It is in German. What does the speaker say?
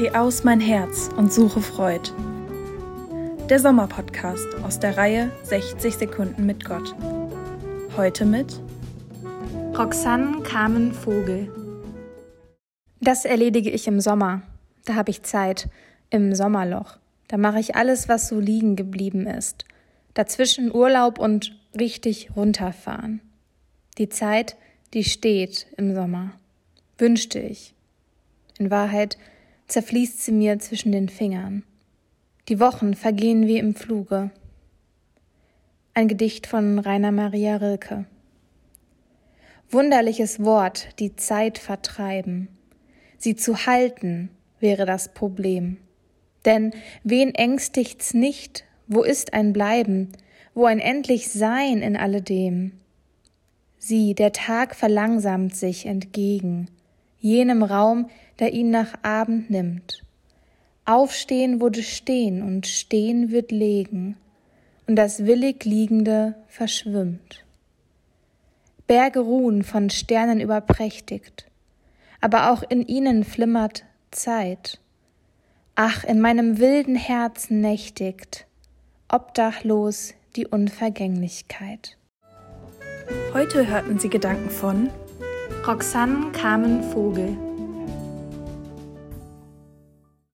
Geh aus mein Herz und suche Freud. Der Sommerpodcast aus der Reihe 60 Sekunden mit Gott. Heute mit Roxanne Carmen Vogel. Das erledige ich im Sommer. Da habe ich Zeit. Im Sommerloch. Da mache ich alles, was so liegen geblieben ist. Dazwischen Urlaub und richtig runterfahren. Die Zeit, die steht im Sommer. Wünschte ich. In Wahrheit zerfließt sie mir zwischen den Fingern. Die Wochen vergehen wie im Fluge. Ein Gedicht von Rainer Maria Rilke. Wunderliches Wort, die Zeit vertreiben. Sie zu halten wäre das Problem. Denn wen ängstigt's nicht, wo ist ein Bleiben, wo ein endlich Sein in alledem? Sieh, der Tag verlangsamt sich entgegen, jenem Raum, der ihn nach Abend nimmt. Aufstehen wurde stehen und stehen wird legen, und das willig Liegende verschwimmt. Berge ruhen von Sternen überprächtigt, aber auch in ihnen flimmert Zeit. Ach, in meinem wilden Herzen nächtigt, obdachlos die Unvergänglichkeit. Heute hörten Sie Gedanken von Roxanne Carmen Vogel